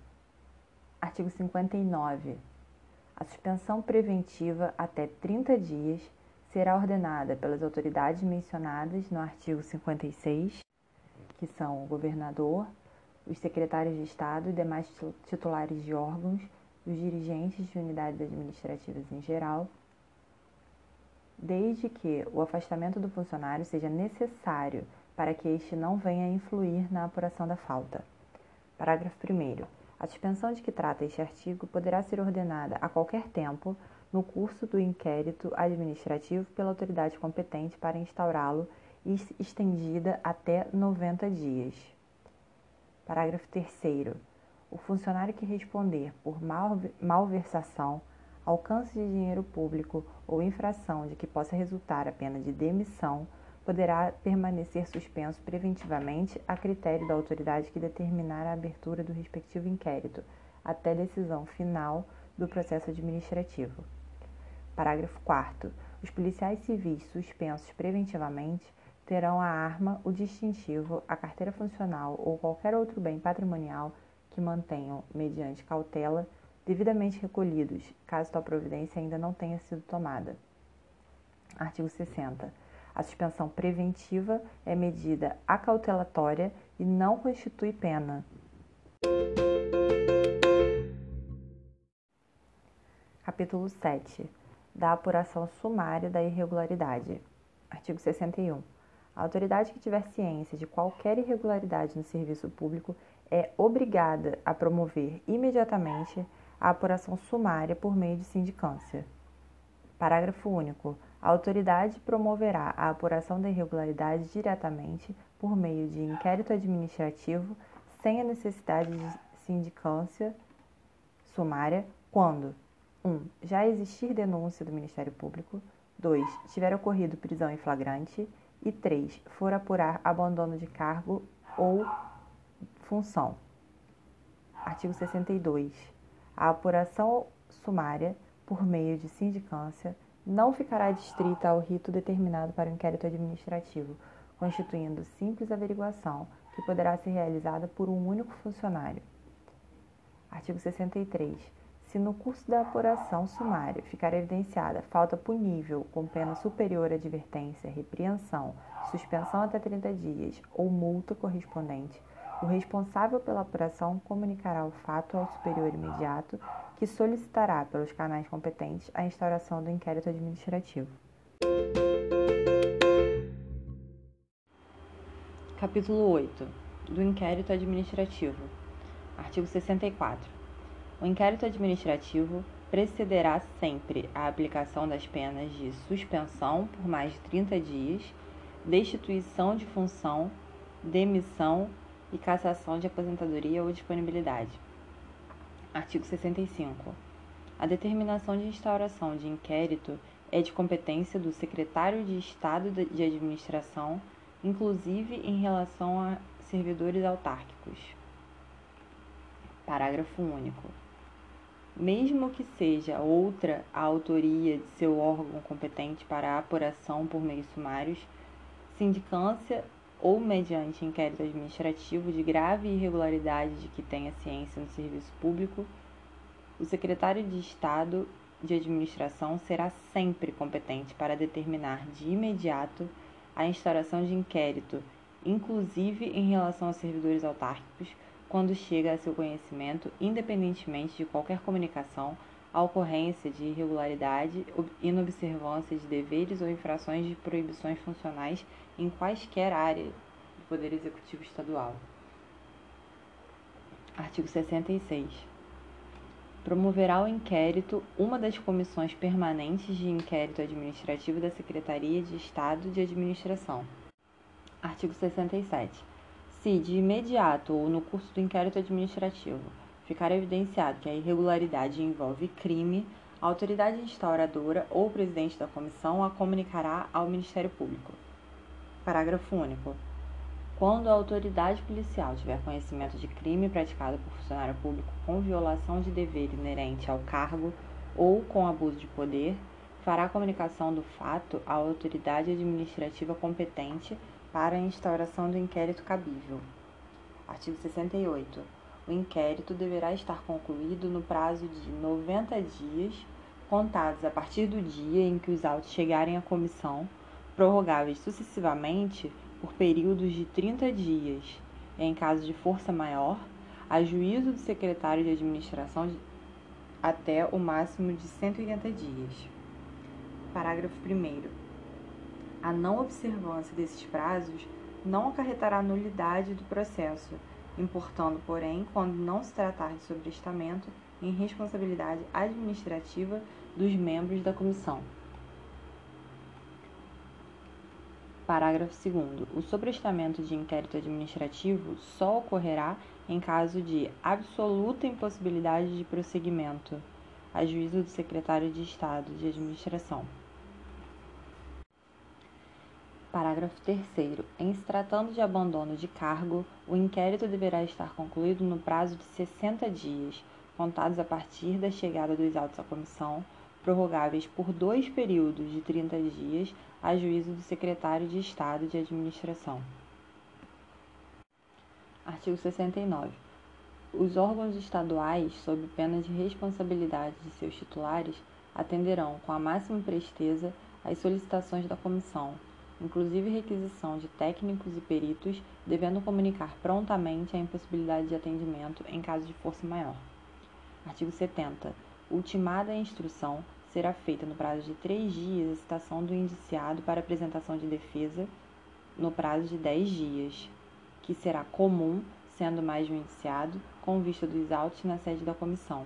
Speaker 1: Artigo 59. A suspensão preventiva até 30 dias será ordenada pelas autoridades mencionadas no artigo 56, que são o governador, os secretários de Estado e demais titulares de órgãos, os dirigentes de unidades administrativas em geral, desde que o afastamento do funcionário seja necessário para que este não venha a influir na apuração da falta. Parágrafo 1. A suspensão de que trata este artigo poderá ser ordenada a qualquer tempo no curso do inquérito administrativo pela autoridade competente para instaurá-lo e estendida até 90 dias. Parágrafo 3. O funcionário que responder por malversação, alcance de dinheiro público ou infração de que possa resultar a pena de demissão poderá permanecer suspenso preventivamente a critério da autoridade que determinar a abertura do respectivo inquérito, até decisão final do processo administrativo. Parágrafo 4. Os policiais civis suspensos preventivamente terão a arma, o distintivo, a carteira funcional ou qualquer outro bem patrimonial que mantenham, mediante cautela, devidamente recolhidos, caso tal providência ainda não tenha sido tomada. Artigo 60. A suspensão preventiva é medida acautelatória e não constitui pena. Capítulo 7. Da apuração sumária da irregularidade. Artigo 61. A autoridade que tiver ciência de qualquer irregularidade no serviço público é obrigada a promover imediatamente a apuração sumária por meio de sindicância. Parágrafo único. A autoridade promoverá a apuração da irregularidade diretamente por meio de inquérito administrativo sem a necessidade de sindicância sumária quando 1. Um, já existir denúncia do Ministério Público 2. Tiver ocorrido prisão em flagrante e 3. For apurar abandono de cargo ou função. Artigo 62. A apuração sumária por meio de sindicância não ficará distrita ao rito determinado para o inquérito administrativo, constituindo simples averiguação que poderá ser realizada por um único funcionário. Artigo 63. Se no curso da apuração sumária ficar evidenciada falta punível com pena superior à advertência, repreensão, suspensão até 30 dias ou multa correspondente, o responsável pela apuração comunicará o fato ao superior imediato, que solicitará pelos canais competentes a instauração do inquérito administrativo. Capítulo 8 do Inquérito Administrativo. Artigo 64. O inquérito administrativo precederá sempre a aplicação das penas de suspensão por mais de 30 dias, destituição de função, demissão e cassação de aposentadoria ou disponibilidade. Artigo 65. A determinação de instauração de inquérito é de competência do Secretário de Estado de Administração inclusive em relação a servidores autárquicos. Parágrafo único. Mesmo que seja outra a autoria de seu órgão competente para a apuração por meios sumários, sindicância ou mediante inquérito administrativo de grave irregularidade de que tenha ciência no serviço público, o secretário de Estado de Administração será sempre competente para determinar de imediato a instauração de inquérito, inclusive em relação a servidores autárquicos, quando chega a seu conhecimento, independentemente de qualquer comunicação, a ocorrência de irregularidade, inobservância de deveres ou infrações de proibições funcionais em quaisquer áreas do Poder Executivo Estadual. Artigo 66 promoverá o inquérito uma das comissões permanentes de inquérito administrativo da Secretaria de Estado de Administração. Artigo 67. Se, de imediato ou no curso do inquérito administrativo, ficar evidenciado que a irregularidade envolve crime, a autoridade instauradora ou o presidente da comissão a comunicará ao Ministério Público. Parágrafo único. Quando a autoridade policial tiver conhecimento de crime praticado por funcionário público com violação de dever inerente ao cargo ou com abuso de poder, fará comunicação do fato à autoridade administrativa competente para a instauração do inquérito cabível. Artigo 68. O inquérito deverá estar concluído no prazo de 90 dias, contados a partir do dia em que os autos chegarem à comissão, prorrogáveis sucessivamente por períodos de 30 dias, em caso de força maior, a juízo do secretário de administração até o máximo de 180 dias. Parágrafo 1. A não observância desses prazos não acarretará nulidade do processo, importando, porém, quando não se tratar de sobrestamento, em responsabilidade administrativa dos membros da comissão. Parágrafo 2. O sobrestamento de inquérito administrativo só ocorrerá em caso de absoluta impossibilidade de prosseguimento, a juízo do secretário de Estado de Administração. Parágrafo 3. Em se tratando de abandono de cargo, o inquérito deverá estar concluído no prazo de 60 dias, contados a partir da chegada dos autos à comissão, prorrogáveis por dois períodos de 30 dias a juízo do secretário de Estado de Administração. Artigo 69. Os órgãos estaduais, sob pena de responsabilidade de seus titulares, atenderão com a máxima presteza às solicitações da comissão, inclusive requisição de técnicos e peritos, devendo comunicar prontamente a impossibilidade de atendimento em caso de força maior. Artigo 70. Ultimada a instrução, será feita no prazo de três dias a citação do indiciado para apresentação de defesa no prazo de dez dias, que será comum, sendo mais de um indiciado, com vista dos autos na sede da comissão.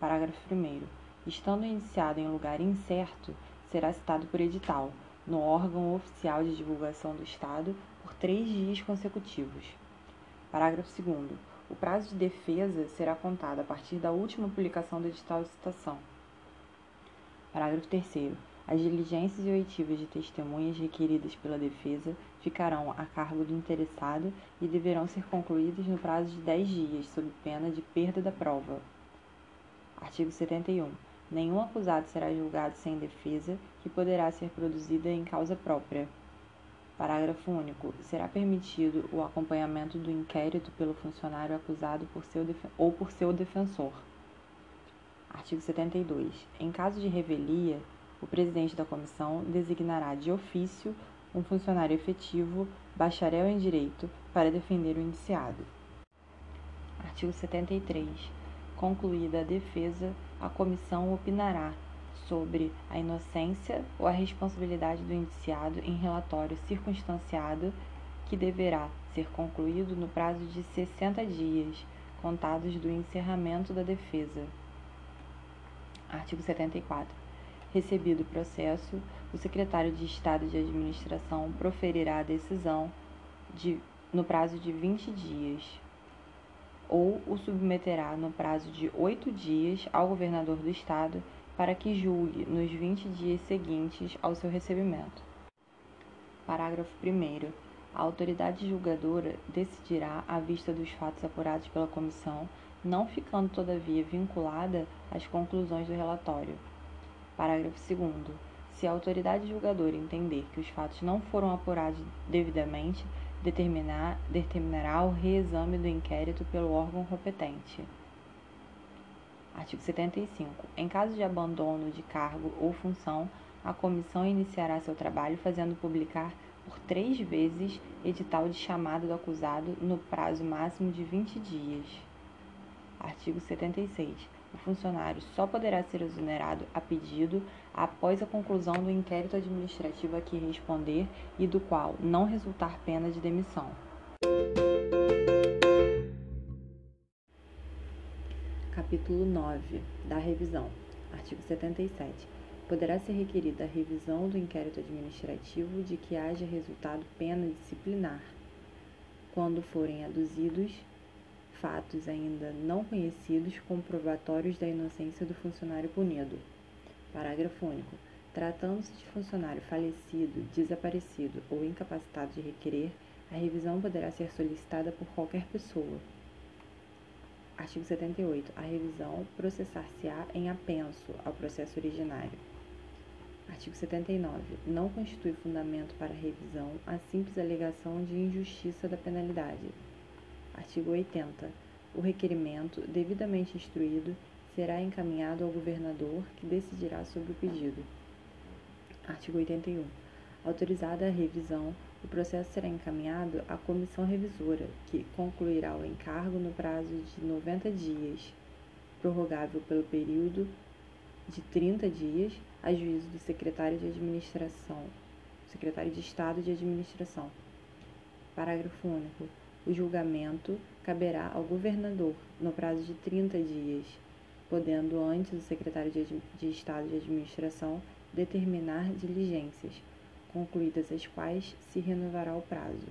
Speaker 1: Parágrafo 1. Estando indiciado em lugar incerto, será citado por edital, no órgão oficial de divulgação do Estado, por três dias consecutivos. Parágrafo 2. O prazo de defesa será contado a partir da última publicação do edital de citação. Parágrafo 3. As diligências e oitivas de testemunhas requeridas pela defesa ficarão a cargo do interessado e deverão ser concluídas no prazo de 10 dias, sob pena de perda da prova. Artigo 71. Nenhum acusado será julgado sem defesa, que poderá ser produzida em causa própria. Parágrafo único. Será permitido o acompanhamento do inquérito pelo funcionário acusado por seu ou por seu defensor. Artigo 72. Em caso de revelia, o presidente da comissão designará de ofício um funcionário efetivo, bacharel em direito, para defender o indiciado. Artigo 73. Concluída a defesa, a comissão opinará sobre a inocência ou a responsabilidade do indiciado em relatório circunstanciado que deverá ser concluído no prazo de 60 dias, contados do encerramento da defesa. Artigo 74. Recebido o processo, o secretário de Estado de Administração proferirá a decisão de, no prazo de 20 dias, ou o submeterá no prazo de oito dias ao governador do Estado para que julgue nos 20 dias seguintes ao seu recebimento. Parágrafo 1. A autoridade julgadora decidirá à vista dos fatos apurados pela comissão, não ficando, todavia, vinculada às conclusões do relatório. Parágrafo 2. Se a autoridade julgadora entender que os fatos não foram apurados devidamente, determinar, determinará o reexame do inquérito pelo órgão competente. Artigo 75. Em caso de abandono de cargo ou função, a comissão iniciará seu trabalho fazendo publicar por três vezes edital de chamada do acusado no prazo máximo de 20 dias. Artigo 76. O funcionário só poderá ser exonerado a pedido após a conclusão do inquérito administrativo a que responder e do qual não resultar pena de demissão. Capítulo 9 da revisão. Artigo 77 poderá ser requerida a revisão do inquérito administrativo de que haja resultado pena disciplinar, quando forem aduzidos fatos ainda não conhecidos comprobatórios da inocência do funcionário punido. Parágrafo único. Tratando-se de funcionário falecido, desaparecido ou incapacitado de requerer, a revisão poderá ser solicitada por qualquer pessoa. Artigo 78. A revisão processar-se-á em apenso ao processo originário. Artigo 79. Não constitui fundamento para revisão a simples alegação de injustiça da penalidade. Artigo 80. O requerimento, devidamente instruído, será encaminhado ao governador, que decidirá sobre o pedido. Artigo 81. Autorizada a revisão, o processo será encaminhado à comissão revisora, que concluirá o encargo no prazo de 90 dias, prorrogável pelo período de 30 dias a juízo do secretário de administração, secretário de Estado de Administração. Parágrafo único. O julgamento caberá ao governador no prazo de 30 dias, podendo antes o secretário de, Estado de Administração determinar diligências, concluídas as quais se renovará o prazo.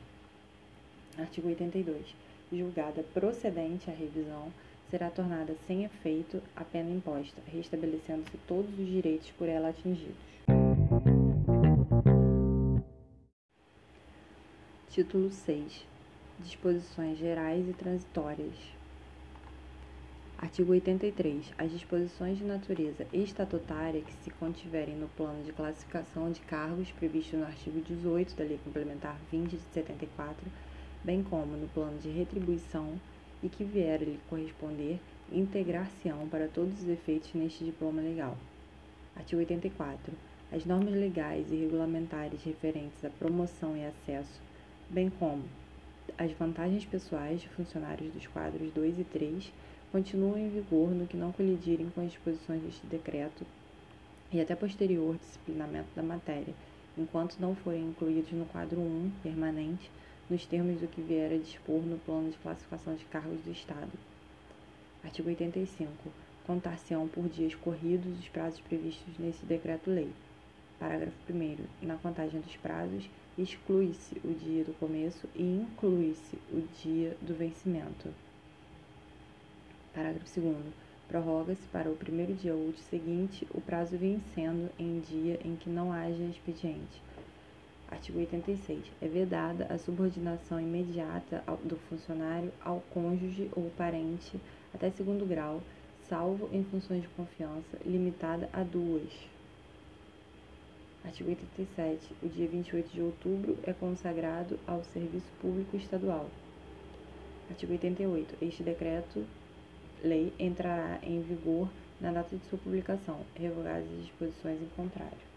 Speaker 1: Artigo 82. Julgada procedente a revisão, será tornada sem efeito a pena imposta, restabelecendo-se todos os direitos por ela atingidos. Título 6. Disposições gerais e transitórias. Artigo 83. As disposições de natureza estatutária que se contiverem no plano de classificação de cargos previsto no artigo 18 da Lei Complementar 20 de 74, bem como no plano de retribuição e que vier a lhe corresponder, integrar-se-ão para todos os efeitos neste diploma legal. Artigo 84. As normas legais e regulamentares referentes à promoção e acesso, bem como as vantagens pessoais de funcionários dos quadros 2 e 3, continuam em vigor no que não colidirem com as disposições deste decreto e até posterior disciplinamento da matéria, enquanto não forem incluídos no quadro 1 permanente nos termos do que vier a dispor no plano de classificação de cargos do Estado. Artigo 85. Contar-se-ão por dias corridos os prazos previstos nesse decreto-lei. Parágrafo 1. Na contagem dos prazos, exclui-se o dia do começo e inclui-se o dia do vencimento. Parágrafo 2. Prorroga-se para o primeiro dia útil seguinte o prazo vencendo em dia em que não haja expediente Artigo 86. É vedada a subordinação imediata do funcionário ao cônjuge ou parente até segundo grau, salvo em funções de confiança, limitada a duas. Artigo 87. O dia 28 de outubro é consagrado ao serviço público estadual. Artigo 88. Este decreto-lei entrará em vigor na data de sua publicação, revogadas as disposições em contrário.